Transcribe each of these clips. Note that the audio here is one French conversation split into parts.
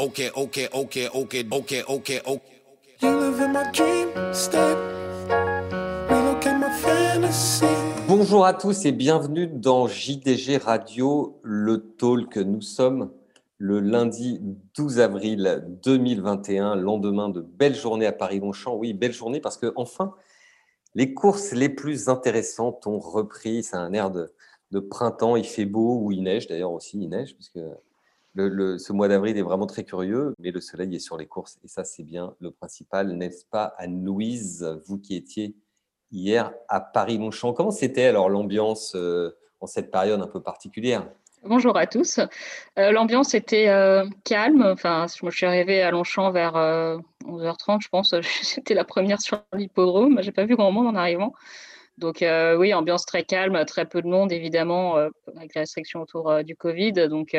Okay, okay, okay, okay, okay, okay, okay. You live in my dream state. Relocate my fantasy. Bonjour à tous et bienvenue dans JDG Radio, le talk. Nous sommes le lundi 12 avril 2021, lendemain de belle journée à Paris-Longchamp. Oui, belle journée parce que enfin, les courses les plus intéressantes ont repris. C'est un air de, de, printemps. Il fait beau ou il neige d'ailleurs aussi. Il neige puisque ce mois d'avril est vraiment très curieux, mais le soleil est sur les courses et ça, c'est bien le principal, n'est-ce pas, Anne-Louise, vous qui étiez hier à Paris-Longchamp. Comment c'était alors l'ambiance euh, en cette période un peu particulière? Bonjour à tous. Euh, l'ambiance était euh, calme. Enfin, je suis arrivée à Longchamp vers 11h30, je pense. J'étais la première sur l'hippodrome. J'ai pas vu grand monde en arrivant. Donc oui, ambiance très calme, très peu de monde évidemment, avec les restrictions autour du Covid. Donc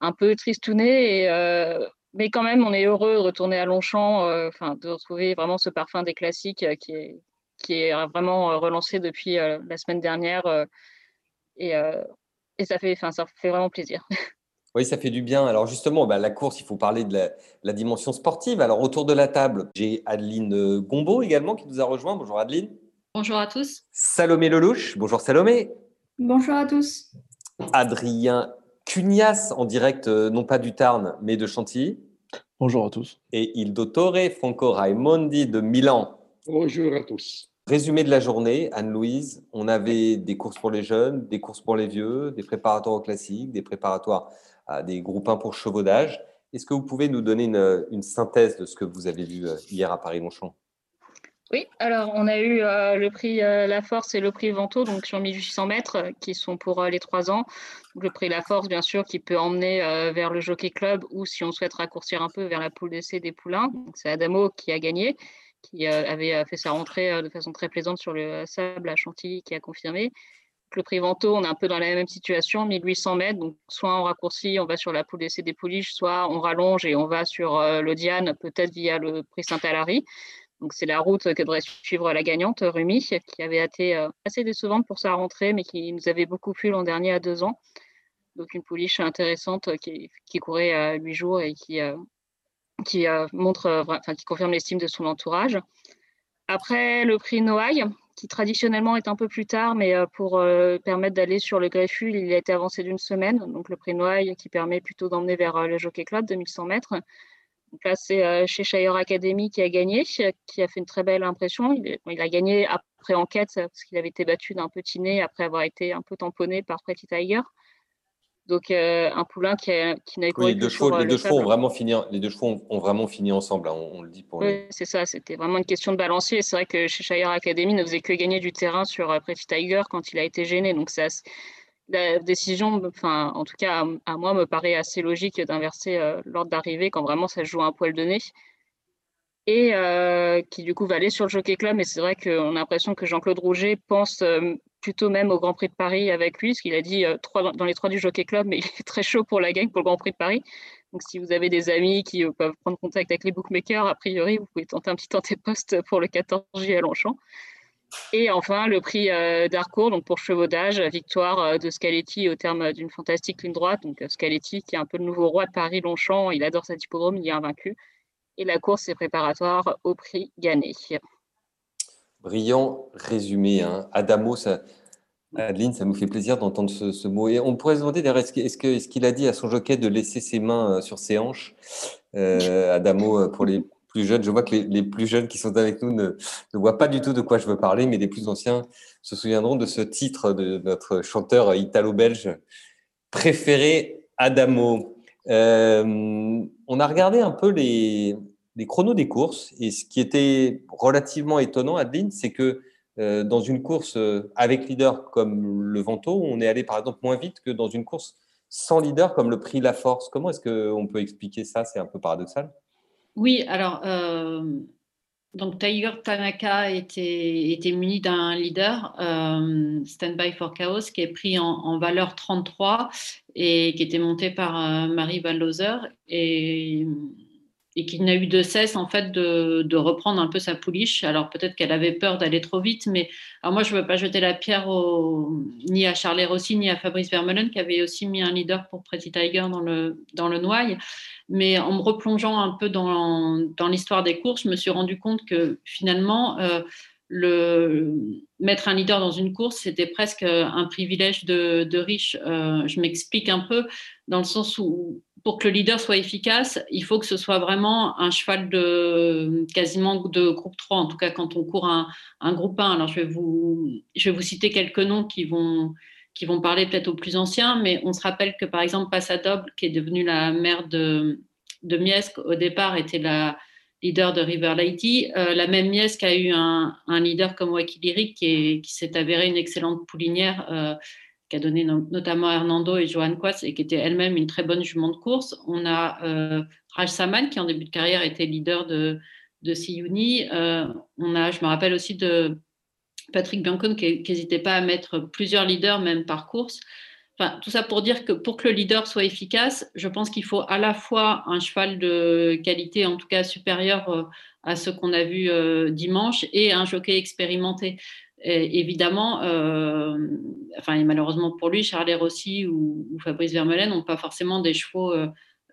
un peu tristouné, et, euh, mais quand même, on est heureux de retourner à Longchamp, euh, enfin, de retrouver vraiment ce parfum des classiques euh, qui est, qui est vraiment relancé depuis la semaine dernière. et, et ça, fait, ça fait vraiment plaisir. Oui, ça fait du bien. Alors justement, bah, la course, il faut parler de la, la, dimension sportive. Alors autour de la table, j'ai Adeline Gombeau également qui nous a rejoint. Bonjour Adeline. Bonjour à tous. Salomé Lelouch. Bonjour Salomé. Bonjour à tous. Adrien Cunias en direct, euh, non pas du Tarn, mais de Chantilly. Bonjour à tous. Et il dottore Franco Raimondi de Milan. Bonjour à tous. Résumé de la journée, Anne-Louise, on avait des courses pour les jeunes, des courses pour les vieux, des préparatoires au classique, des préparatoires à des groupes 1 pour chevaudage. Est-ce que vous pouvez nous donner une, une, synthèse de ce que vous avez vu euh, hier à Paris-Longchamp? Oui, alors on a eu euh, le prix euh, La Force et le prix Vento, donc sur 1800 mètres, euh, qui sont pour les trois ans. le prix La Force, bien sûr, qui peut emmener vers le Jockey Club ou si on souhaite raccourcir un peu vers la poule d'essai des poulains. C'est Adamo qui a gagné, qui avait fait sa rentrée de façon très plaisante sur le sable à Chantilly, qui a confirmé. Le prix Vento, on est un peu dans la même situation, 1800 mètres. Donc, soit on raccourcit, on va sur la poule d'essai des pouliches, soit on rallonge et on va sur le Diane, peut-être via le prix Saint-Alary. Donc c'est la route que devrait suivre la gagnante, Rumi, qui avait été euh, assez décevante pour sa rentrée, mais qui nous avait beaucoup plu l'an dernier à deux ans. Donc une pouliche intéressante qui, courait à huit jours et qui, euh, qui euh, montre, enfin qui confirme l'estime de son entourage. Après le prix Noailles, qui traditionnellement est un peu plus tard, mais pour permettre d'aller sur le greffule, il a été avancé d'une semaine. Donc le prix Noailles qui permet plutôt d'emmener vers le Jockey Club, 2100 mètres. Donc là, c'est euh, chez Shire Academy qui a gagné, qui a fait une très belle impression. Il, a gagné après enquête parce qu'il avait été battu d'un petit nez après avoir été un peu tamponné par Pretty Tiger. Donc euh, un poulain qui, qui n'a oui, les deux chevaux, les deux chevaux ont vraiment fini, les deux chevaux ont, vraiment fini ensemble. Hein, on, le dit pour. Oui, c'est ça. C'était vraiment une question de balancier. C'est vrai que chez Shire Academy ne faisait que gagner du terrain sur euh, Pretty Tiger quand il a été gêné. Donc c'est la décision, enfin, en tout cas, à, moi, me paraît assez logique d'inverser euh, l'ordre d'arrivée quand vraiment ça joue un poil de nez. Et euh, qui, du coup, va aller sur le Jockey Club. Mais c'est vrai qu'on a l'impression que Jean-Claude Rouget pense euh, plutôt même au Grand Prix de Paris avec lui, parce qu'il a dit trois, dans les trois du Jockey Club, mais il est très chaud pour la gagne pour le Grand Prix de Paris. Donc, si vous avez des amis qui peuvent prendre contact avec les bookmakers, a priori, vous pouvez tenter un petit tenter poste pour le 14 juillet à Longchamp. Et enfin, le prix euh, d'Arcourt, donc pour chevaudage, victoire euh, de Scaletti au terme d'une fantastique ligne droite. Donc euh, Scaletti, qui est un peu le nouveau roi de Paris-Longchamp, il adore cet hippodrome, il est invaincu. Et la course est préparatoire au prix Gannet. Brillant résumé. Hein. Adamo, Adeline, ça nous fait plaisir d'entendre ce, mot. Et on pourrait se demander est-ce qu'il a dit à son jockey de laisser ses mains sur ses hanches Adamo, pour les Je vois que les, plus jeunes qui sont avec nous ne, voient pas du tout de quoi je veux parler, mais les plus anciens se souviendront de ce titre de notre chanteur italo-belge préféré, Adamo. Euh, on a regardé un peu les, les, chronos des courses et ce qui était relativement étonnant, Adeline, c'est que euh, dans une course euh, avec leader comme le Vento, on est allé par exemple moins vite que dans une course sans leader comme le Prix La Force. Comment est-ce qu'on peut expliquer ça? C'est un peu paradoxal. Oui, alors, euh, donc Tiger Tanaka était, muni d'un leader, euh, Standby for Chaos, qui est pris en, valeur 33 et qui était monté par euh, Marie Van Et et qui n'a eu de cesse en fait de, reprendre un peu sa pouliche. Alors peut-être qu'elle avait peur d'aller trop vite, mais alors moi je ne veux pas jeter la pierre ni à Charles Rossi ni à Fabrice Vermeulen qui avait aussi mis un leader pour Pretty Tiger dans le dans le. Mais en me replongeant un peu dans, dans l'histoire des courses, je me suis rendu compte que finalement euh, le mettre un leader dans une course, c'était presque un privilège de, de riche. Euh, je m'explique un peu dans le sens où pour que le leader soit efficace, il faut que ce soit vraiment un cheval de quasiment de groupe 3, en tout cas quand on court un, groupe 1. Alors je vais, vous, je vais vous citer quelques noms qui vont, qui vont parler peut-être aux plus anciens, mais on se rappelle que par exemple Passadoble, qui est devenue la mère de, de au départ était la leader de River Lady. Euh, la même Miesque a eu un, un leader comme Wakiliri qui, qui s'est avéré une excellente poulinière. Euh, qui a donné notamment Hernando et Johan Quas et qui était elle-même une très bonne jument de course. On a euh, Raj Saman qui en début de carrière était leader de, de. Euh, on a, je me rappelle aussi de Patrick Biancon qui n'hésitait pas à mettre plusieurs leaders même par course. Enfin, tout ça pour dire que pour que le leader soit efficace, je pense qu'il faut à la fois un cheval de qualité, en tout cas supérieur euh, à ce qu'on a vu dimanche, et un jockey expérimenté évidemment, euh, enfin, et malheureusement pour lui, Charles Rossi ou, ou Fabrice Vermeulen n'ont pas forcément des chevaux euh,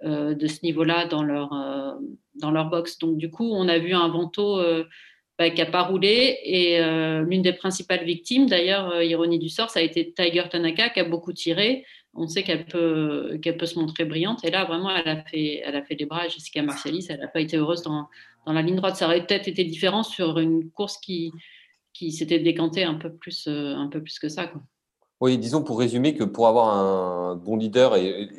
euh, de ce niveau-là dans leur, dans leur box. Donc, du coup, on a vu un Vento bah, qui n'a pas roulé. Et l'une des principales victimes, d'ailleurs, ironie du sort, ça a été Tiger Tanaka qui a beaucoup tiré. On sait qu'elle peut, peut se montrer brillante. Et là, vraiment, elle a fait, elle a fait des bras à Jessica Marcellis. Elle n'a pas été heureuse dans, dans la ligne droite. Ça aurait peut-être été différent sur une course qui, qui s'était décanté un peu plus, euh, un peu plus que ça. Quoi. Oui, disons pour résumer que pour avoir un bon leader, et,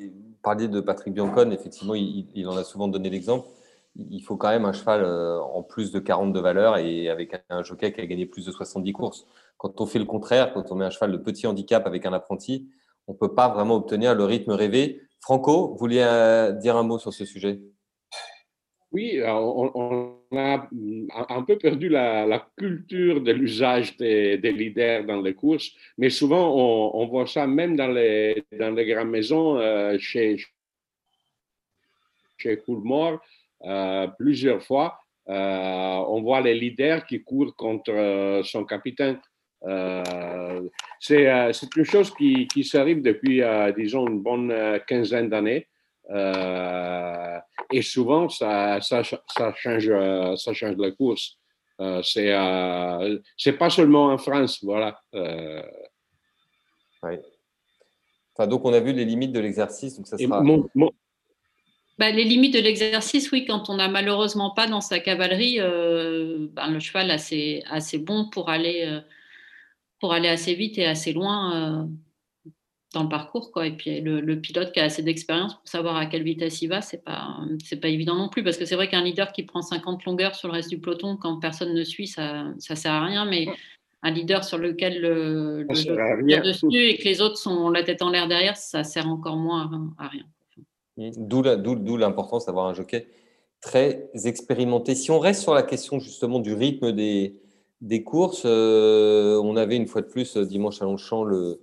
parler de Patrick Biancon, effectivement, il, en a souvent donné l'exemple, il faut quand même un cheval euh, en plus de 40 de valeur et avec un jockey qui a gagné plus de 70 courses. Quand on fait le contraire, quand on met un cheval de petit handicap avec un apprenti, on ne peut pas vraiment obtenir le rythme rêvé. Franco, vous vouliez euh, dire un mot sur ce sujet? Oui, on, a un peu perdu la, culture de l'usage des, leaders dans les courses, mais souvent on, voit ça même dans les, grandes maisons, euh, chez, chez euh, plusieurs fois. Euh, on voit les leaders qui courent contre son capitaine. c'est une chose qui, qui s'arrive depuis, disons, une bonne quinzaine d'années. Euh, et souvent, ça, ça, ça, change, ça change la course. Euh, c'est euh, c'est pas seulement en France, voilà. Oui. Enfin, donc, on a vu les limites de l'exercice. Donc, ça sera... Bah, les limites de l'exercice, oui, quand on n'a malheureusement pas dans sa cavalerie ben, le cheval assez, assez bon pour aller, pour aller assez vite et assez loin dans le parcours. Quoi. Et puis le, pilote qui a assez d'expérience pour savoir à quelle vitesse il va, c'est pas, c'est pas évident non plus. Parce que c'est vrai qu'un leader qui prend 50 longueurs sur le reste du peloton quand personne ne suit, ça ne sert à rien. Mais un leader sur lequel le, le dessus et que les autres sont la tête en l'air derrière, ça sert encore moins à, rien. D'où l'importance d'avoir un jockey très expérimenté. Si on reste sur la question justement du rythme des, des courses, euh, on avait une fois de plus dimanche à Longchamp le,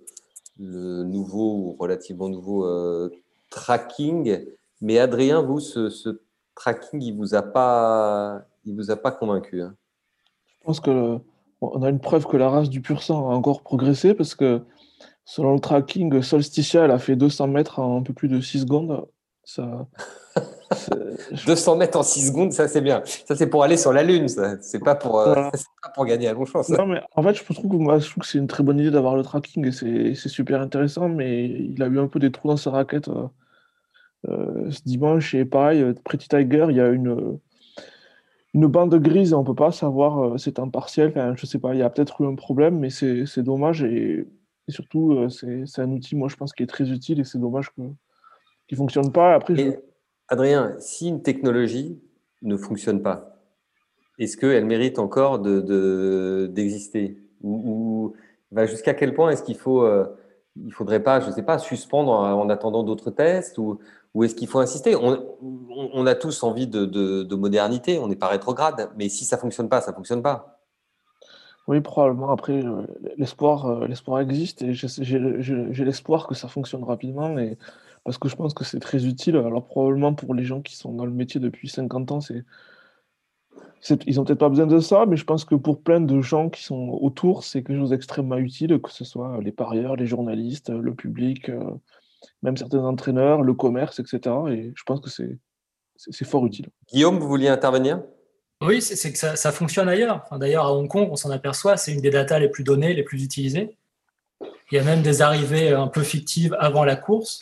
le nouveau ou relativement nouveau euh, tracking. Mais Adrien, vous, ce, tracking, il vous a pas, il vous a pas convaincu. Hein? Je pense que on a une preuve que la race du pur sang a encore progressé parce que selon le tracking, Solsticia, elle a fait 200 mètres en un peu plus de 6 secondes. Ça, 200 mètres en 6 secondes, ça c'est bien. Ça c'est pour aller sur la Lune, ça. C'est pas pour, euh, pas pour gagner à Longchamp. Non, mais en fait, je trouve que, moi, je trouve que c'est une très bonne idée d'avoir le tracking et c'est super intéressant, mais il a eu un peu des trous dans sa raquette euh, euh, ce dimanche. Et pareil, Pretty Tiger, il y a une, une bande grise, on peut pas savoir, c'est un partiel, enfin, je sais pas, il y a peut-être eu un problème, mais c'est dommage et, surtout, c'est un outil, moi je pense, qui est très utile et c'est dommage qu'il ne fonctionne pas. Après, je Adrien, si une technologie ne fonctionne pas, est-ce qu'elle mérite encore d'exister de, ou, jusqu'à quel point est-ce qu'il faut, euh, il faudrait pas, je ne sais pas, suspendre en, attendant d'autres tests ou, ou est-ce qu'il faut insister? On, a tous envie de, modernité, on n'est pas rétrograde, mais si ça fonctionne pas, ça fonctionne pas. Oui, probablement. Après, l'espoir, euh, l'espoir existe et j'ai l'espoir que ça fonctionne rapidement. Mais parce que je pense que c'est très utile. Alors probablement pour les gens qui sont dans le métier depuis 50 ans, c'est ils n'ont peut-être pas besoin de ça, mais je pense que pour plein de gens qui sont autour, c'est quelque chose d'extrêmement utile, que ce soit les parieurs, les journalistes, le public, euh, même certains entraîneurs, le commerce, etc. Et je pense que c'est fort utile. Guillaume, vous vouliez intervenir? Oui, c'est que ça, fonctionne ailleurs. D'ailleurs, à Hong Kong, on s'en aperçoit, c'est une des datas les plus données, les plus utilisées. Il y a même des arrivées un peu fictives avant la course.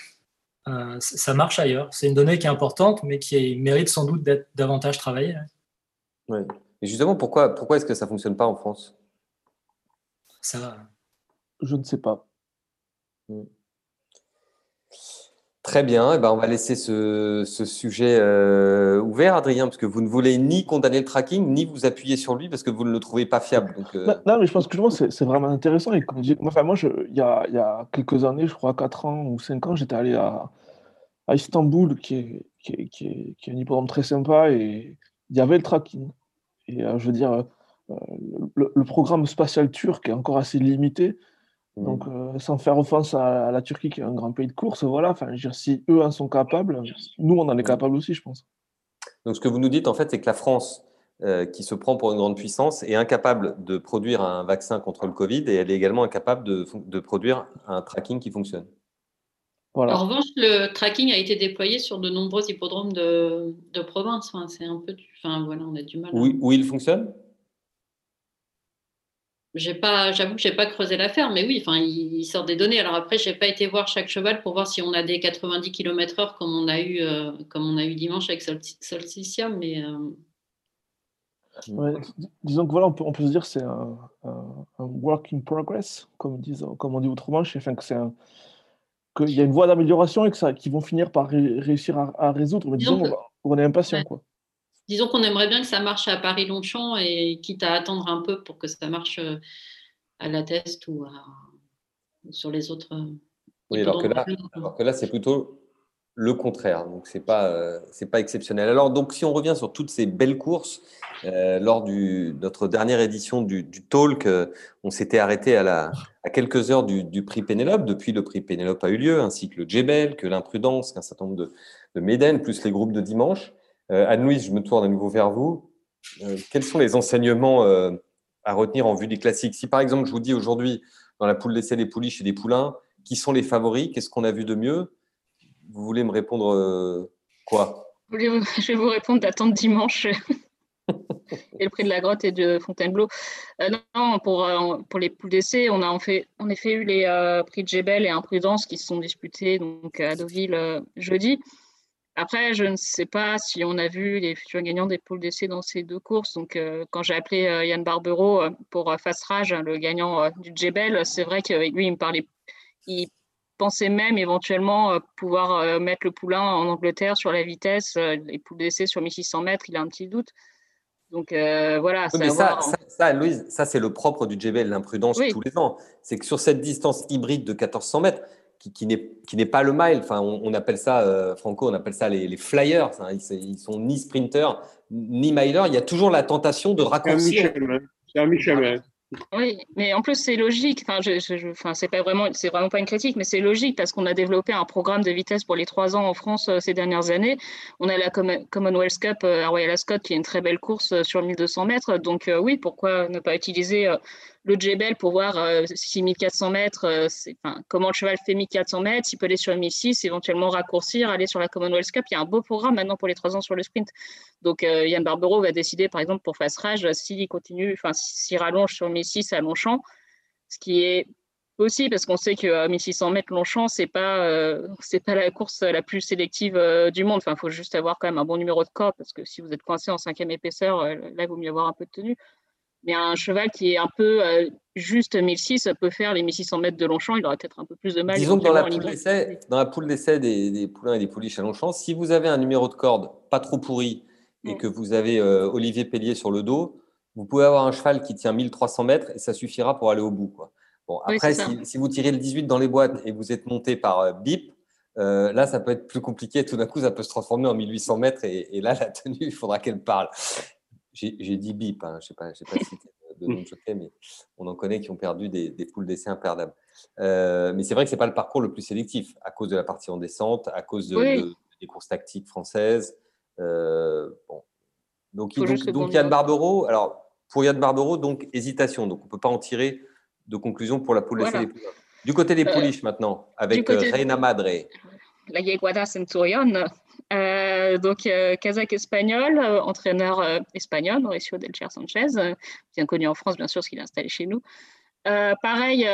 Euh, ça marche ailleurs. C'est une donnée qui est importante, mais qui mérite sans doute d'être davantage travaillée. Et justement, pourquoi, pourquoi est-ce que ça ne fonctionne pas en France? Ça va. Je ne sais pas. Hmm. Très bien, et eh ben on va laisser ce, ce sujet euh, ouvert, Adrien, parce que vous ne voulez ni condamner le tracking, ni vous appuyer sur lui, parce que vous ne le trouvez pas fiable. Euh. non, mais je pense que c'est vraiment intéressant. Et comme enfin, moi, il y a, y a, quelques années, je crois 4 ans ou 5 ans, j'étais allé à, à, Istanbul, qui est, qui, est, qui, est, qui est un hippodrome très sympa, et il y avait le tracking. Et euh, je veux dire, euh, le, programme spatial turc est encore assez limité. Mmh. Donc, euh, sans faire offense à, la Turquie, qui est un grand pays de course, voilà, enfin, dire, si eux en sont capables, nous, on en est mmh. capables aussi, je pense. Donc, ce que vous nous dites, en fait, c'est que la France, qui se prend pour une grande puissance, est incapable de produire un vaccin contre le Covid et elle est également incapable de, de produire un tracking qui fonctionne. En revanche, le tracking a été déployé sur de nombreux hippodromes de, province. c'est un peu, enfin voilà, on a du mal. Oui, où il fonctionne? J'ai pas, j'avoue que j'ai pas creusé l'affaire, mais oui, enfin, il, sort des données. Alors après, j'ai pas été voir chaque cheval pour voir si on a des 90 km/h comme on a eu, euh, comme on a eu dimanche avec Solsticia, mais. Euh, disons que voilà, on peut, on peut se dire c'est un, work in progress, comme, disent, comme on dit autrement. Je enfin, que c'est un, qu'il y a une voie d'amélioration et que ça, qu'ils vont finir par réussir à, résoudre. Mais disons, on est impatient. Quoi. Disons qu'on aimerait bien que ça marche à Paris-Longchamp et quitte à attendre un peu pour que ça marche euh, à la test ou, sur les autres. Euh, oui, alors que, là, alors que là, c'est plutôt le contraire. Donc, ce n'est pas, euh, c'est pas exceptionnel. Alors, donc, si on revient sur toutes ces belles courses, euh, lors de notre dernière édition du, Talk, euh, on s'était arrêté à, la, à quelques heures du, prix Pénélope. Depuis, le prix Pénélope a eu lieu, ainsi que le Djebel, que l'Imprudence, qu'un certain nombre de, de plus les groupes de dimanche. Anne-Louise, je me tourne à nouveau vers vous. quels sont les enseignements à retenir en vue des classiques? Si par exemple, je vous dis aujourd'hui, dans la poule d'essai des pouliches et des poulains, qui sont les favoris? Qu'est-ce qu'on a vu de mieux? Vous voulez me répondre euh, quoi? Je vais vous répondre d'attendre dimanche. et le prix de la grotte et de Fontainebleau. Euh, non, pour, euh, pour les poules d'essai, on a en, fait, en effet eu les prix de Jebel et Imprudence qui se sont disputés donc, à Deauville jeudi. Après, je ne sais pas si on a vu les futurs gagnants des poules d'essai dans ces deux courses. Donc, quand j'ai appelé Yann Barbero pour Fast Rage, le gagnant du Jebel, c'est vrai que lui, il me parlait, il pensait même éventuellement euh, pouvoir euh, mettre le poulain en Angleterre sur la vitesse, euh, les poules d'essai sur 1600 mètres, il a un petit doute. Donc voilà. mais ça, ça, Louise, ça c'est le propre du JBL, l'imprudence tous les ans. C'est que sur cette distance hybride de 1400 mètres, qui, qui n'est pas le mile, enfin, on, appelle ça, Franco, on appelle ça les, flyers, hein, ils, sont ni sprinters, ni milers, il y a toujours la tentation de raccourcir. C'est un Michelin. Oui, mais en plus c'est logique. Enfin, je, je, enfin, c'est pas vraiment, c'est vraiment pas une critique, mais c'est logique parce qu'on a développé un programme de vitesse pour les trois ans en France euh, ces dernières années. On a la Commonwealth Cup euh, à Royal Ascot qui est une très belle course euh, sur 1200 mètres. Donc oui, pourquoi ne pas utiliser le Jebel pour voir euh, si 1400 mètres, euh, comment le cheval fait 1400 mètres, s'il peut aller sur 1006, éventuellement raccourcir, aller sur la Commonwealth Cup. Il y a un beau programme maintenant pour les trois ans sur le sprint. Donc euh, Yann Barbero va décider, par exemple, pour Fast Rage, s'il continue, enfin, s'il rallonge sur 1006 à Longchamp, ce qui est aussi parce qu'on sait que 1600 mètres Longchamp, c'est pas c'est pas la course la plus sélective du monde. Il faut juste avoir quand même un bon numéro de corps parce que si vous êtes coincé en cinquième épaisseur, là, il vaut mieux avoir un peu de tenue. Mais un cheval qui est un peu euh, juste 1006 peut faire les 1600 mètres de Longchamp, il aura peut-être un peu plus de mal. Disons que dans la, poule d'essai, dans la poule d'essai des, poulains et des pouliches à Longchamp, si vous avez un numéro de corde pas trop pourri et que vous avez euh, Olivier Pellier sur le dos, vous pouvez avoir un cheval qui tient 1300 mètres et ça suffira pour aller au bout. Quoi. Bon, après, si, vous tirez le 18 dans les boîtes et vous êtes monté par euh, BIP, là, ça peut être plus compliqué. Tout d'un coup, ça peut se transformer en 1800 mètres et, et là, la tenue, il faudra qu'elle parle. J'ai dit bip, hein, je ne sais pas, pas cité de mmh. jockey, mais on en connaît qui ont perdu des, poules d'essai imperdables. mais c'est vrai que ce n'est pas le parcours le plus sélectif, à cause de la partie en descente, à cause des courses tactiques françaises. bon. Donc, donc, Yann Barbero, alors pour Yann Barbero, donc hésitation. Donc on ne peut pas en tirer de conclusion pour la poule d'essai des Du côté des pouliches maintenant, avec Reina Madre. La Yeguada Centurion, euh, donc, euh, Kazakh espagnol, euh, entraîneur espagnol, Mauricio Delcher Sanchez, bien connu en France, bien sûr, parce qu'il est installé chez nous. pareil,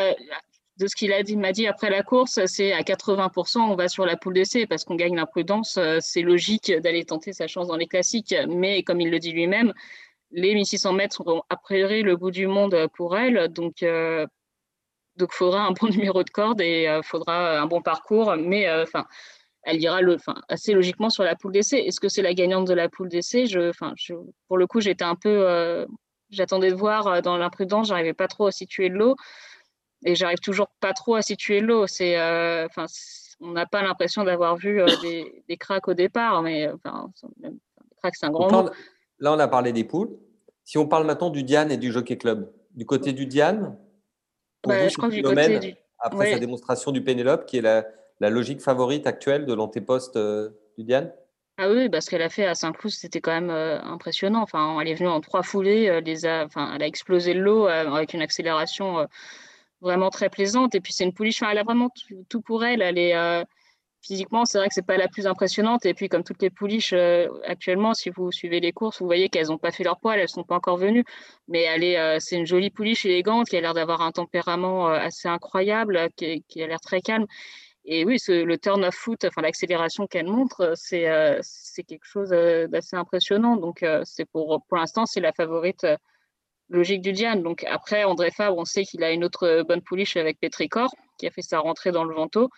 de ce qu'il a dit, m'a dit après la course, c'est à 80%, on va sur la poule d'essai parce qu'on gagne l'imprudence. C'est logique d'aller tenter sa chance dans les classiques, mais comme il le dit lui-même, les 1600 mètres sont a priori le bout du monde pour elle. Donc, donc, il faudra un bon numéro de corde et faudra un bon parcours. Mais enfin, elle ira le, assez logiquement sur la poule d'essai. Est-ce que c'est la gagnante de la poule d'essai? Je, je, Pour le coup, j'étais un peu. Euh, j'attendais de voir euh, dans l'imprudence, j'arrivais pas trop à situer l'eau. Et j'arrive toujours pas trop à situer l'eau. C'est, euh, enfin, on n'a pas l'impression d'avoir vu des, des, cracks au départ, mais enfin, cracks, c'est un grand mot. Là, on a parlé des poules. Si on parle maintenant du Diane et du Jockey Club, du côté du Diane, bah, je crois que du côté du... après sa démonstration du Pénélope, qui est la, la logique favorite actuelle de l'antéposte euh, du Diane? Ah oui, parce qu'elle a fait à Saint-Cloud, c'était quand même euh, impressionnant. Enfin, elle est venue en trois foulées, euh, enfin, elle a explosé le lot avec une accélération vraiment très plaisante. Et puis c'est une pouliche, elle a vraiment tout, pour elle. Elle est physiquement, c'est vrai que c'est pas la plus impressionnante. Et puis comme toutes les pouliches actuellement, si vous suivez les courses, vous voyez qu'elles n'ont pas fait leur poil, elles sont pas encore venues. Mais elle est, c'est une jolie pouliche élégante qui a l'air d'avoir un tempérament assez incroyable, qui a l'air très calme. Et oui, le turn of foot, enfin l'accélération qu'elle montre, c'est euh, quelque chose euh, d'assez impressionnant. Donc, euh, c'est pour, pour l'instant, c'est la favorite logique du Diane. Donc, après, André Fabre, on sait qu'il a une autre bonne pouliche avec Petricor, qui a fait sa rentrée dans le Vento.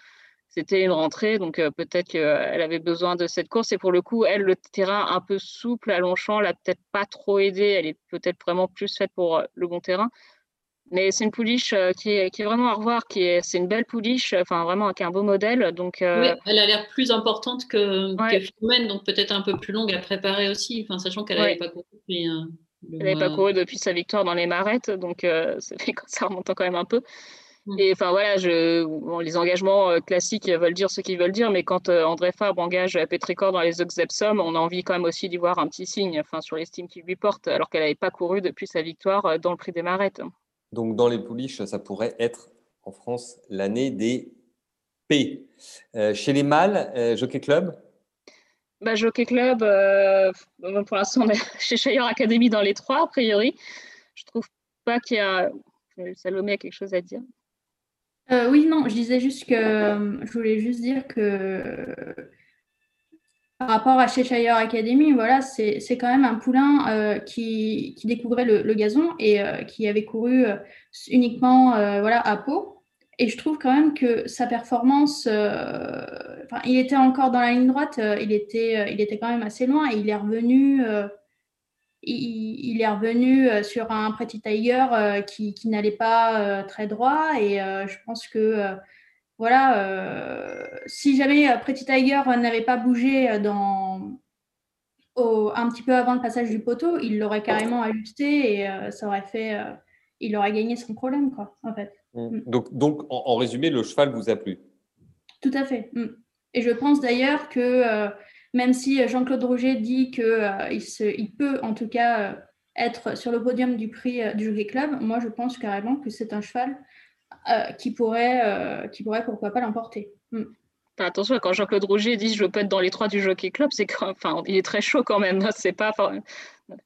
C'était une rentrée, donc peut-être qu'elle avait besoin de cette course. Et pour le coup, elle, le terrain un peu souple à Longchamp, l'a peut-être pas trop aidé. Elle est peut-être vraiment plus faite pour le bon terrain. Mais c'est une pouliche euh, qui est, qui est, vraiment à revoir, qui est, c'est une belle pouliche, enfin vraiment est un beau modèle. Donc, euh, Oui, elle a l'air plus importante que, ouais. donc peut-être un peu plus longue à préparer aussi, enfin, sachant qu'elle n'avait pas couru depuis. Euh, elle n'avait pas couru depuis sa victoire dans les marettes, donc ça, fait, ça remonte quand même un peu. Mm. Et enfin voilà, je, bon, les engagements classiques veulent dire ce qu'ils veulent dire, mais quand André Fabre engage Petricor dans les Oxepsom, on a envie quand même aussi d'y voir un petit signe enfin, sur l'estime qu'il lui porte, alors qu'elle n'avait pas couru depuis sa victoire dans le prix des marettes. Donc, dans les pouliches, ça pourrait être en France l'année des P. Euh, chez les mâles, euh, Jockey Club bah, Jockey Club, euh, pour l'instant, on est chez Shire Academy dans les trois, a priori. Je trouve pas qu'il y a. Salomé a quelque chose à dire. oui, non, je disais juste que. Je voulais juste dire que par rapport à Cheshire Academy, voilà, c'est quand même un poulain euh, qui, découvrait le, gazon et euh, qui avait couru euh, uniquement voilà, à Pau. Et je trouve quand même que sa performance, il était encore dans la ligne droite, il, était, il était quand même assez loin et il est revenu, il, est revenu sur un Pretty Tiger qui, qui n'allait pas très droit. Et je pense que voilà, euh, si jamais euh, Pretty Tiger n'avait pas bougé euh, dans, un petit peu avant le passage du poteau, il l'aurait carrément ajusté et ça aurait fait, il aurait gagné son problème, quoi, en fait. Mmh. Mm. Donc, donc en, résumé, le cheval vous a plu? Tout à fait. Mm. Et je pense d'ailleurs que même si Jean-Claude Roger dit qu'il il peut en tout cas être sur le podium du prix du Jockey Club, moi je pense carrément que c'est un cheval euh, qui, pourrait, euh, qui pourrait pourquoi pas l'emporter. Hmm. Attention, quand Jean-Claude Rouget dit je peux être dans les trois du Jockey Club, c'est enfin, il est très chaud quand même. C'est pas,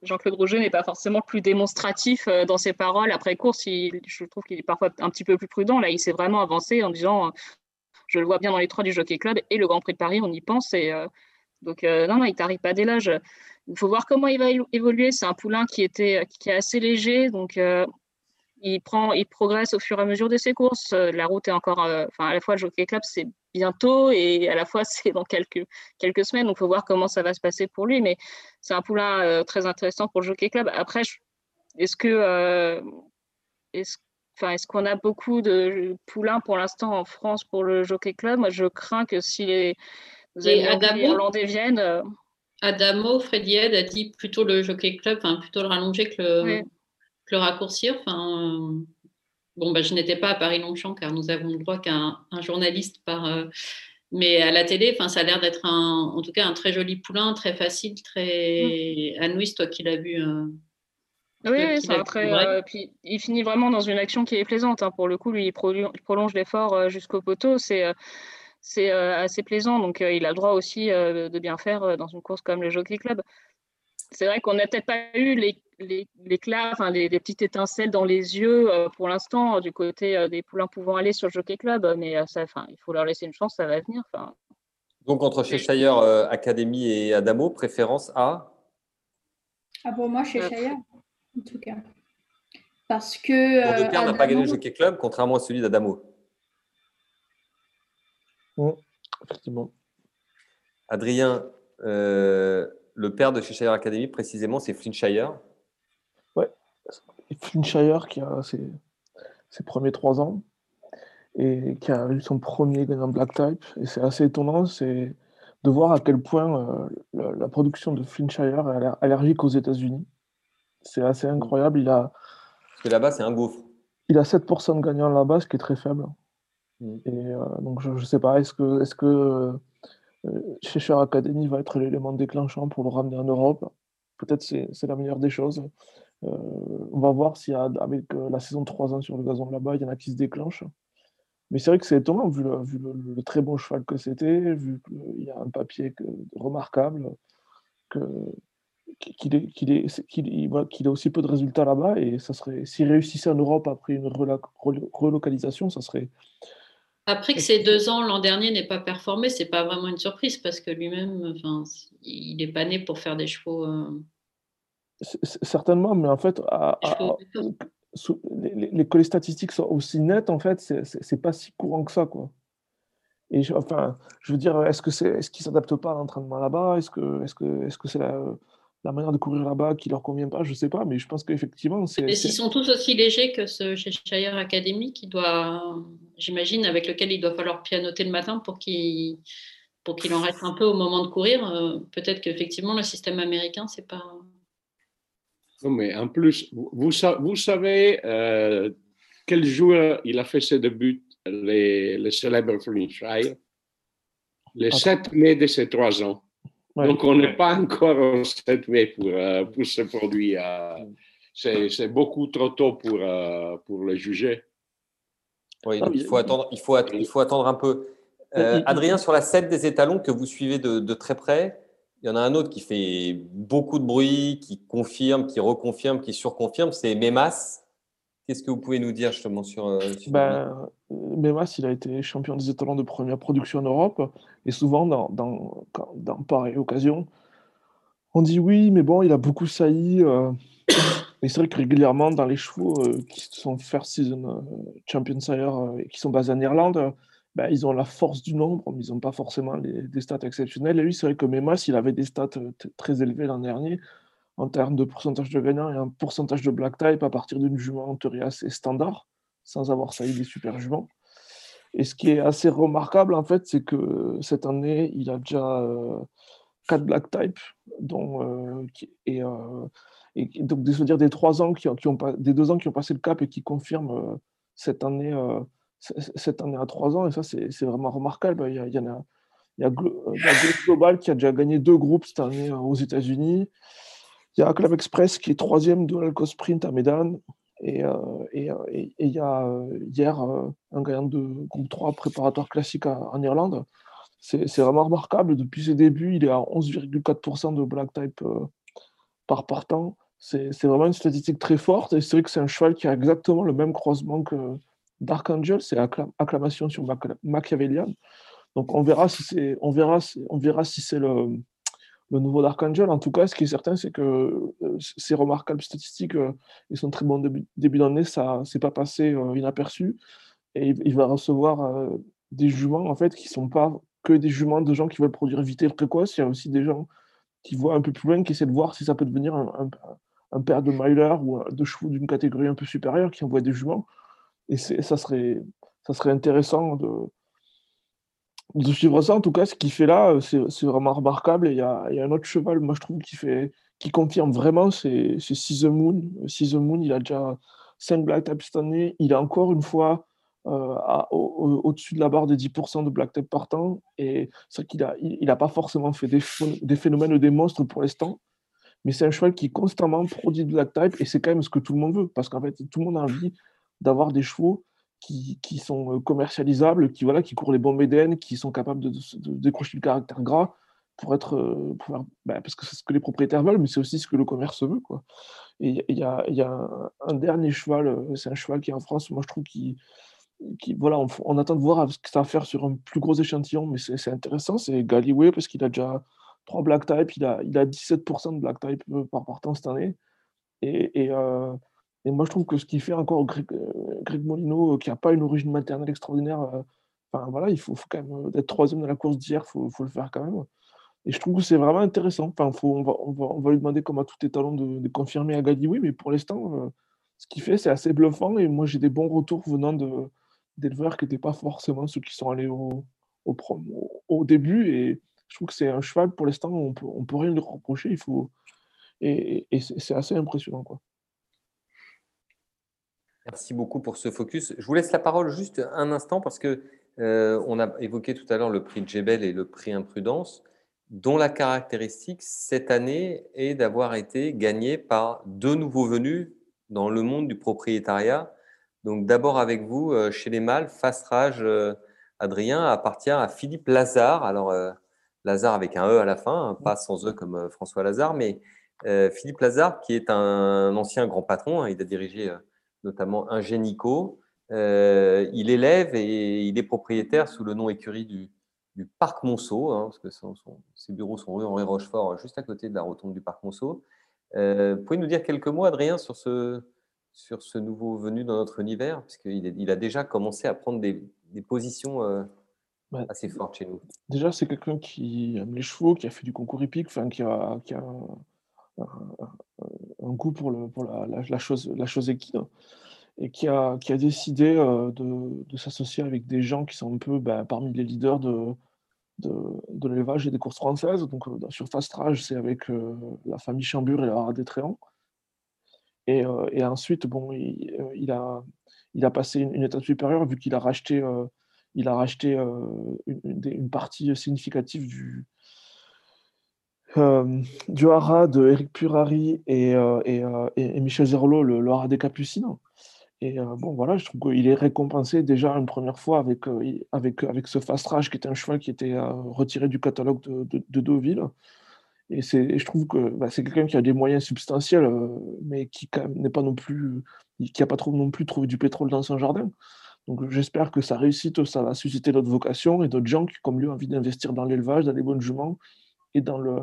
Jean-Claude Rouget n'est pas forcément plus démonstratif euh, dans ses paroles après course. je trouve qu'il est parfois un petit peu plus prudent. Là, il s'est vraiment avancé en disant je le vois bien dans les trois du Jockey Club et le Grand Prix de Paris, on y pense. Et, donc non, non, il t'arrive pas dès l'âge. Il faut voir comment il va évoluer. C'est un poulain qui était qui est assez léger, donc il, prend, il progresse au fur et à mesure de ses courses. Euh, la route est encore, euh, enfin, à la fois le Jockey Club, c'est bientôt et à la fois c'est dans quelques, quelques semaines. Donc, il faut voir comment ça va se passer pour lui. Mais c'est un poulain euh, très intéressant pour le Jockey Club. Après, est-ce que, est-ce, enfin, est-ce qu'on a beaucoup de poulains pour l'instant en France pour le Jockey Club? Moi, je crains que si les, Hollandais viennent. Adamo, Freddy Ed a dit plutôt le Jockey Club, enfin plutôt le rallonger que le. Le raccourcir. Enfin, bon, bah, je n'étais pas à Paris-Longchamp car nous avons le droit qu'à un, journaliste par. mais à la télé, enfin, ça a l'air d'être un, en tout cas un très joli poulain, très facile, très. Mmh. Anouis, toi qui l'as vu. Oui, c'est un très. puis il finit vraiment dans une action qui est plaisante. Hein. Pour le coup, lui, il prolonge l'effort jusqu'au poteau. C'est c'est assez plaisant. Donc, il a le droit aussi de bien faire dans une course comme le Jockey Club. C'est vrai qu'on n'a peut-être pas eu les, les, enfin, les, petites étincelles dans les yeux pour l'instant du côté des poulains pouvant aller sur le Jockey Club, mais ça, enfin, il faut leur laisser une chance, ça va venir. Donc, entre Cheshire Academy et Adamo, préférence à Ah, pour moi, Cheshire, en tout cas. Parce que. Pour Adamo... n'a pas gagné le Jockey Club, contrairement à celui d'Adamo effectivement. Adrien, euh, le père de Cheshire Academy, précisément, c'est Flintshire. Ouais, Flintshire qui a ses, premiers trois ans et qui a eu son premier gagnant Black Type. Et c'est assez étonnant, c'est de voir à quel point euh, la, production de Flintshire est allergique aux États-Unis. C'est assez incroyable. Il a, Parce que là-bas, c'est un gouffre. Il a 7% de gagnants là-bas, ce qui est très faible. Mm. Et euh, donc, je ne sais pas, est-ce que, est-ce que euh, Cheshire Academy va être l'élément déclenchant pour le ramener en Europe? Peut-être c'est, c'est la meilleure des choses. Euh, on va voir si avec la saison de 3 ans sur le gazon là-bas, il y en a qui se déclenchent. Mais c'est vrai que c'est étonnant, vu, le, très bon cheval que c'était, vu qu'il y a un papier remarquable, qu'il a aussi peu de résultats là-bas. Et ça serait, s'il réussissait en Europe après une relocalisation, ça serait, après que ces deux ans l'an dernier n'ait pas performé, c'est pas vraiment une surprise parce que lui-même, enfin, il n'est pas né pour faire des chevaux. Euh, certainement, mais en fait, les, les, statistiques sont aussi nettes, en fait, c'est pas si courant que ça, quoi. Et enfin, je veux dire, est-ce que c'est, est-ce qu'ils s'adaptent pas à l'entraînement là-bas? Est-ce que, est-ce que, est-ce que c'est la, la manière de courir là-bas qui leur convient pas, je sais pas, mais je pense qu'effectivement, c'est. Et s'ils sont tous aussi légers que ce Cheshire Academy, qui doit, j'imagine, avec lequel il doit falloir pianoter le matin pour qu'il pour qu'il en reste un peu au moment de courir, euh, peut-être qu'effectivement le système américain, c'est pas. Non, mais en plus, vous, vous savez euh, quel jour il a fait ses débuts, les, les célèbres Flintshire Le 7 mai de ses trois ans. Donc, on n'est pas encore au 7 mai pour, euh, pour ce produit. Euh, c'est beaucoup trop tôt pour, euh, pour le juger. Oui, ah, il, faut attendre, il, faut, il faut attendre un peu. Adrien, sur la 7 des étalons que vous suivez de, de, très près, il y en a un autre qui fait beaucoup de bruit, qui confirme, qui reconfirme, qui surconfirme, c'est Memas. Qu'est-ce que vous pouvez nous dire justement sur, euh, ben, Memas, il a été champion des étalons de première production en Europe. Et souvent, dans, dans, dans pareille occasion, on dit oui, mais bon, il a beaucoup sailli. Euh. et c'est vrai que régulièrement, dans les chevaux euh, qui sont First Season Champion Sire et qui sont basés en Irlande, ben, ils ont la force du nombre, mais ils n'ont pas forcément des stats exceptionnelles. Et lui, c'est vrai que Memas, il avait des stats très élevés l'an dernier en termes de pourcentage de gagnants et un pourcentage de black type à partir d'une jument en théorie assez standard, sans avoir sailli des super juments. Et ce qui est assez remarquable, en fait, c'est que cette année, il a déjà euh, 4 black type, dont, euh, et, euh, donc, dire des trois ans qui, qui, ont des deux ans qui ont passé le cap et qui confirment euh, cette année, cette année à trois ans. Et ça, c'est vraiment remarquable. Il y, a, en a, il y a Global qui a déjà gagné deux groupes cette année aux États-Unis. Il y a Club Express qui est troisième de l'Alco Sprint à Medan. Et, euh, euh, et, il y a euh, hier un gagnant de groupe 3 préparatoire classique en Irlande. C'est vraiment remarquable. Depuis ses débuts, il est à 11,4% de black type par partant. C'est vraiment une statistique très forte. Et c'est vrai que c'est un cheval qui a exactement le même croisement que Dark Angel. C'est acclamation sur Machiavellian. Donc on verra si c'est on verra on verra si c'est le nouveau Angel, En tout cas, ce qui est certain, c'est que euh, ces remarquables statistiques euh, et son très bon début, d'année, ça s'est pas passé euh, inaperçu. Et il, va recevoir des juments en fait, qui sont pas que des juments de gens qui veulent produire vite et précoce. Il y a aussi des gens qui voient un peu plus loin, qui essaient de voir si ça peut devenir un, père de miler ou de chevaux d'une catégorie un peu supérieure qui envoie des juments. Et ça serait, ça serait intéressant de, de suivre ça, en tout cas, ce qu'il fait là, c'est vraiment remarquable. Il y a, y a, un autre cheval, moi, je trouve, qui, fait, qui confirme vraiment, c'est the Moon. the Moon, il a déjà 5 black type cette année. Il a encore une fois euh, au-dessus de la barre des 10% de black type par temps. Et c'est vrai qu'il n'a il, a pas forcément fait des, des phénomènes ou des monstres pour l'instant. Mais c'est un cheval qui constamment produit de black type. Et c'est quand même ce que tout le monde veut. Parce qu'en fait, tout le monde a envie d'avoir des chevaux qui, qui, sont euh, commercialisables, qui, voilà, qui courent les bombes Eden, qui sont capables de, décrocher le caractère gras pour être. Euh, bah, parce que c'est ce que les propriétaires veulent, mais c'est aussi ce que le commerce veut. Quoi. Et il y a, y a un, dernier cheval, euh, c'est un cheval qui est en France, moi je trouve qui. Qui, voilà, on, attend de voir ce que ça va faire sur un plus gros échantillon, mais c'est intéressant. C'est Galloway parce qu'il a déjà 3 black type, il a, il a 17% de black type par partant cette année. Et et moi, je trouve que ce qui fait encore Greg, euh, Molino, euh, qui n'a pas une origine maternelle extraordinaire, euh, voilà, il faut, quand même être troisième dans la course d'hier, il faut, le faire quand même. Et je trouve que c'est vraiment intéressant. Enfin, faut, on, va, lui demander, comme à tout étalon, de, de confirmer à Gadi, oui, mais pour l'instant, ce qu'il fait, c'est assez bluffant. Et moi, j'ai des bons retours venant d'éleveurs qui n'étaient pas forcément ceux qui sont allés au, début. Et je trouve que c'est un cheval, pour l'instant, on peut, ne peut rien lui reprocher. Il faut... Et, et c'est assez impressionnant. Quoi. Merci beaucoup pour ce focus. Je vous laisse la parole juste un instant parce que euh, on a évoqué tout à l'heure le prix Jebel et le prix Imprudence, dont la caractéristique cette année est d'avoir été gagné par deux nouveaux venus dans le monde du propriétariat. Donc d'abord avec vous, euh, chez les mâles, Fast Rage euh, Adrien appartient à Philippe Lazare. Alors Lazare avec un E à la fin, hein, pas sans E comme François Lazare, mais Philippe Lazare qui est un ancien grand patron, hein, il a dirigé notamment un génico. Euh, il élève et il est propriétaire sous le nom écurie du, Parc Monceau, hein, parce que ses bureaux sont rue Henri Rochefort, juste à côté de la rotonde du Parc Monceau. Euh, pouvez nous dire quelques mots, Adrien, sur ce, sur ce nouveau venu dans notre univers? Puisqu'il il a déjà commencé à prendre des, positions euh, assez fortes chez nous. Déjà, c'est quelqu'un qui aime les chevaux, qui a fait du concours hippique, enfin, qui a, qui a un, goût pour, la, chose, la équine et qui a, décidé euh, de, s'associer avec des gens qui sont un peu ben, parmi les leaders de, l'élevage et des courses françaises. Donc euh, sur Fast Rage, c'est avec euh, la famille Chambure et la des Tréants. Et, et, ensuite, bon, il, a, passé une, étape supérieure vu qu'il a racheté, il a racheté une, partie significative du, euh, de Eric Purari et, euh, euh, et, et, Michel Zerlo, le, le des Capucines. Et bon, voilà, je trouve qu'il est récompensé déjà une première fois avec, avec, avec ce fast rage qui était un cheval qui était retiré du catalogue de, de, Deauville. Et, je trouve que bah, c'est quelqu'un qui a des moyens substantiels, mais qui n'est pas non plus, qui n'a pas trop non plus trouvé du pétrole dans son jardin. Donc j'espère que sa réussite, ça va susciter d'autres vocations et d'autres gens qui, comme lui, ont envie d'investir dans l'élevage, dans les bonnes juments et dans le,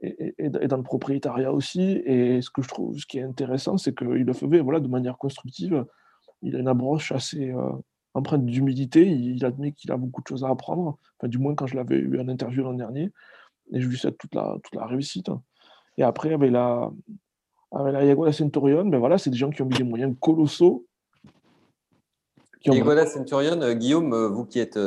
et, dans le propriétariat aussi. Et ce que je trouve, ce qui est intéressant, c'est qu'il le faisait voilà, de manière constructive. Il a une approche assez euh, empreinte d'humilité. Il, admet qu'il a beaucoup de choses à apprendre. Enfin, du moins, quand je l'avais eu en interview l'an dernier. Et je lui souhaite toute la, toute la réussite. Et après, avec la, avec la Centurion, ben voilà, c'est des gens qui ont mis des moyens colossaux. Yagola Centurion, euh, Guillaume, euh, vous qui êtes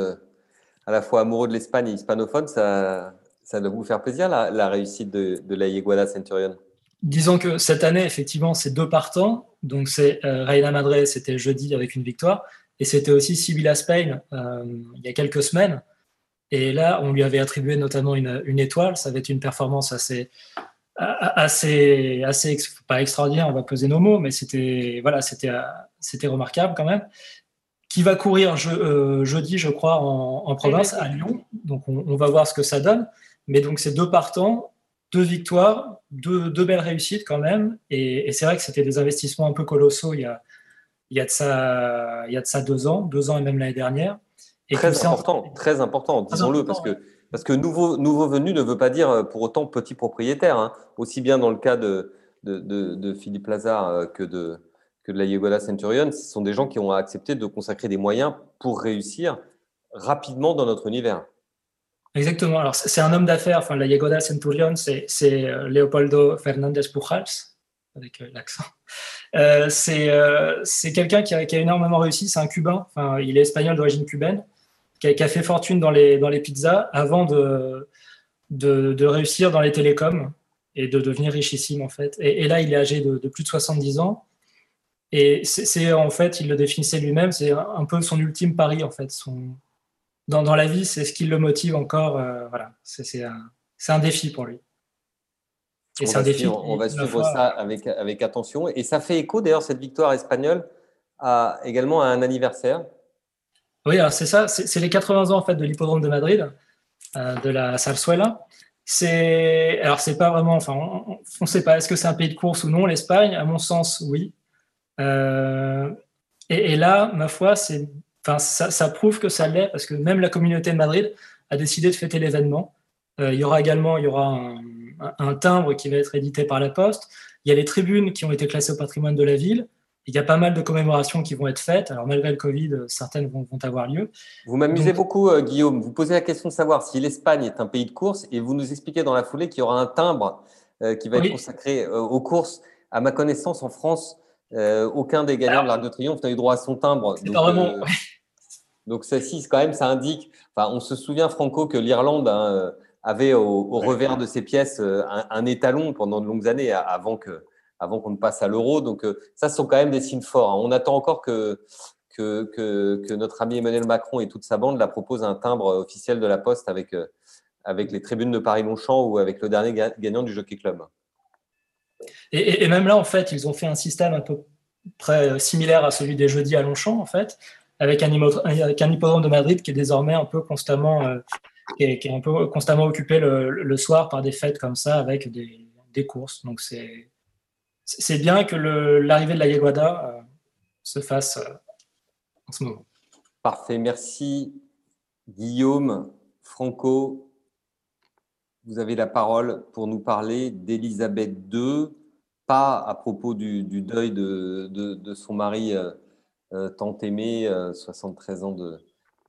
à la fois amoureux de l'Espagne et hispanophone, ça, ça doit vous faire plaisir la, réussite de, la Yeguada Centurion? Disons que cette année, effectivement, c'est deux partants. Donc, c'est euh, Reina Madre, c'était jeudi avec une victoire. Et c'était aussi Sibila Spain euh, il y a quelques semaines. Et là, on lui avait attribué notamment une, étoile. Ça avait été une performance assez, assez, assez pas extraordinaire, on va poser nos mots, mais c'était voilà, c'était, c'était remarquable quand même. Qui va courir euh, jeudi, je crois, en, province, à Lyon. Donc, on, on, va voir ce que ça donne. Mais donc, c'est deux partants, deux victoires, deux, belles réussites quand même. Et, c'est vrai que c'était des investissements un peu colossaux il y a, il y a, de, ça, il y a de ça deux ans, deux ans et même l'année dernière. Et très, important, très important, disons-le, parce que, parce que nouveau, nouveau venu ne veut pas dire euh, pour autant petit propriétaire. Hein. Aussi bien dans le cas de, de, de, Philippe Lazare euh, que de, que de la Yegola Centurion, ce sont des gens qui ont accepté de consacrer des moyens pour réussir rapidement dans notre univers. Exactement. Alors, c'est un homme d'affaires. Enfin, la Yegoda Centurion, c'est euh, Leopoldo Fernandez Pujals, avec euh, l'accent. Euh, c'est quelqu'un qui, qui, a énormément réussi. C'est un Cubain. Enfin, il est espagnol d'origine cubaine, qui a, fait fortune dans les, dans les pizzas avant de, de, réussir dans les télécoms et de devenir richissime en fait. Et, là, il est âgé de, plus de 70 ans. Et c'est en fait, il le définissait lui-même, c'est un peu son ultime pari en fait. Dans, dans la vie, c'est ce qui le motive encore. Euh, voilà, c'est un, un, défi pour lui. Et c'est un défi. On, va suivre ça avec, avec attention. Et ça fait écho d'ailleurs, cette victoire espagnole, à, également à un anniversaire. Oui, alors c'est ça, c'est les 80 ans en fait de l'hippodrome de Madrid, euh, de la Salsuela. C'est alors c'est pas vraiment, enfin on ne sait pas est-ce que c'est un pays de course ou non? l'Espagne. À mon sens, oui. Euh, et, là, ma foi, c'est, enfin ça, ça, prouve que ça l'est parce que même la communauté de Madrid a décidé de fêter l'événement. Euh, il y aura également, il y aura un, un timbre qui va être édité par la Poste. Il y a les tribunes qui ont été classées au patrimoine de la ville. Il y a pas mal de commémorations qui vont être faites. Alors, malgré le Covid, certaines vont, avoir lieu. Vous m'amusez beaucoup, euh, Guillaume. Vous posez la question de savoir si l'Espagne est un pays de course et vous nous expliquez dans la foulée qu'il y aura un timbre euh, qui va être consacré euh, aux courses. À ma connaissance, en France, aucun des gagnants de l'Arc de Triomphe n'a eu droit à son timbre. Donc, vraiment. donc, ceci, quand même, ça indique. Enfin, on se souvient, Franco, que l'Irlande hein, avait au, revers de ses pièces un, un, étalon pendant de longues années avant que avant qu'on ne passe à l'euro. Donc, euh, ça, ce sont quand même des signes forts. Hein. On attend encore que, que, que, notre ami Emmanuel Macron et toute sa bande la proposent un timbre officiel de la Poste avec, euh, avec les tribunes de Paris-Longchamp ou avec le dernier gagnant du Jockey Club. Et, même là, en fait, ils ont fait un système un peu euh, similaire à celui des jeudis à Longchamp, en fait, avec un, hippodrome de Madrid qui est désormais un peu constamment, qui, est, un peu constamment occupé le, soir par des fêtes comme ça avec des, courses. Donc c'est bien que l'arrivée de la Yeguada euh, se fasse euh, en ce moment. Parfait, merci Guillaume, Franco. Vous avez la parole pour nous parler d'Elisabeth II, pas à propos du, deuil de, son mari euh, tant aimé, 73 ans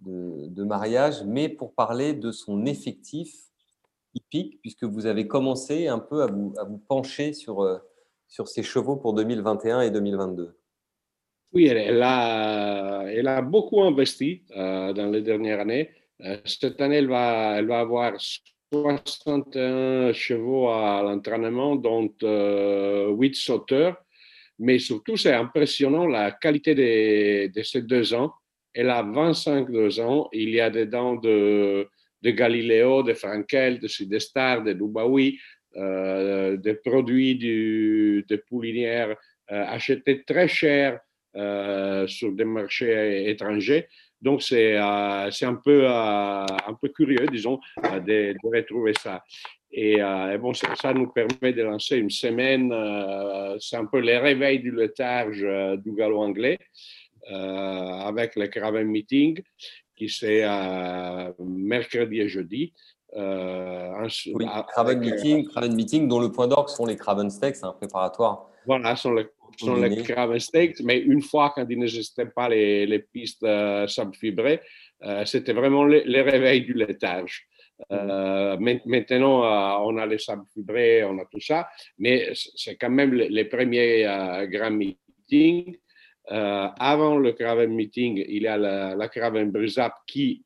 de, mariage, mais pour parler de son effectif hippique, puisque vous avez commencé un peu à vous, pencher sur ses chevaux pour 2021 et 2022 Oui, elle, a, beaucoup investi euh, dans les dernières années. Euh, cette année, elle va avoir 61 chevaux à l'entraînement, dont 8 euh, sauteurs. Mais surtout, c'est impressionnant la qualité de, de, ces deux ans. Elle a 25 deux ans. Il y a dedans de, de Galileo, de Frankel, de Sudestar, de Dubaoui, euh, des produits du, de poulinières euh, achetés très cher euh, sur des marchés étrangers. Donc, c'est un, peu, un peu curieux, disons, de, retrouver ça. Et, bon, ça, nous permet de lancer une semaine, c'est un peu le réveil du létharge du galop anglais, avec le Craven Meeting, qui c'est mercredi et jeudi. Euh, oui, Craven, Meeting, Craven Meeting, dont le point d'orgue sont les Craven Steaks, un préparatoire. Voilà, sont les, sont les Craven Steaks, mais une fois, quand il n'existait pas les, les pistes euh, subfibrées, euh, c'était vraiment les, réveils du laitage. Euh, maintenant, on a les sables fibrés, on a tout ça, mais c'est quand même les, premiers grands meetings. avant le Craven Meeting, il y a la, la Craven Brisap qui,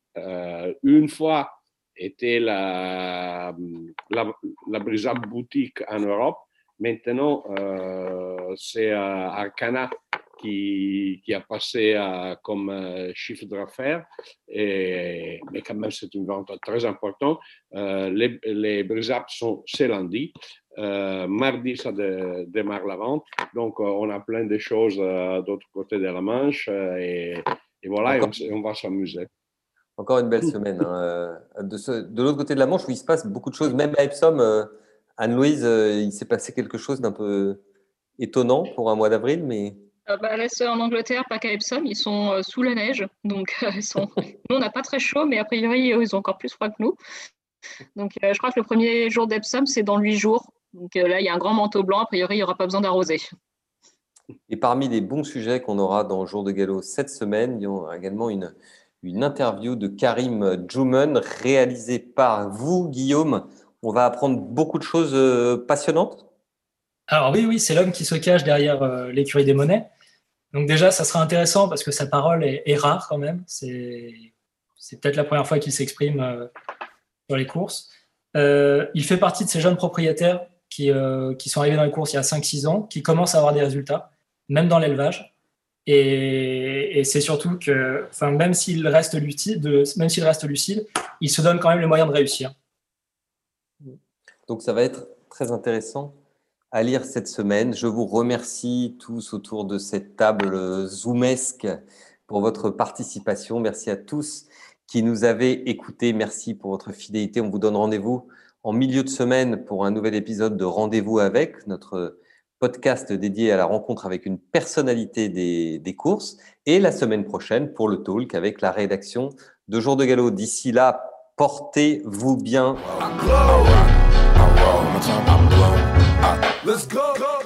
une fois était la, la, la boutique en Europe. Maintenant, euh, c'est euh, Arcana qui, qui, a passé euh, comme chiffre d'affaires, mais quand même c'est une vente très importante. les, les sont ce lundi. mardi, ça démarre la vente. Donc, on a plein de choses d'autre côté de la Manche et, voilà, on va s'amuser. Encore une belle semaine. Hein. Euh, de, l'autre côté de la Manche, où il se passe beaucoup de choses, même à Epsom, euh, Anne-Louise, euh, il s'est passé quelque chose d'un peu étonnant pour un mois d'avril, mais. Bah, là, c'est en Angleterre, pas qu'à Epsom, ils sont sous la neige. Donc, ils sont... nous, on n'a pas très chaud, mais a priori, ils ont encore plus froid que nous. Donc, je crois que le premier jour d'Epsom, c'est dans huit jours. Donc là, il y a un grand manteau blanc. A priori, il n'y aura pas besoin d'arroser. Et parmi les bons sujets qu'on aura dans Jour de Galop cette semaine, il y aura également une, une interview de Karim Djoumen réalisée par vous, Guillaume. On va apprendre beaucoup de choses euh, passionnantes. Alors oui, oui, c'est l'homme qui se cache derrière euh, l'écurie des monnaies. Donc déjà, ça sera intéressant parce que sa parole est, rare quand même. C'est peut-être la première fois qu'il s'exprime euh, sur les courses. il fait partie de ces jeunes propriétaires qui, qui sont arrivés dans les courses il y a 5-6 ans, qui commencent à avoir des résultats, même dans l'élevage. Et, c'est surtout que, même s'il reste lucide, même s'il reste lucide, il se donne quand même les moyens de réussir. Donc ça va être très intéressant à lire cette semaine. Je vous remercie tous autour de cette table zoomesque pour votre participation. Merci à tous qui nous avez écoutés. Merci pour votre fidélité. On vous donne rendez-vous en milieu de semaine pour un nouvel épisode de Rendez-vous avec notre podcast dédié à la rencontre avec une personnalité des, courses, et la semaine prochaine pour le talk avec la rédaction de Jour de Galop. D'ici là, portez-vous bien. I'm blown. Uh, let's go. go.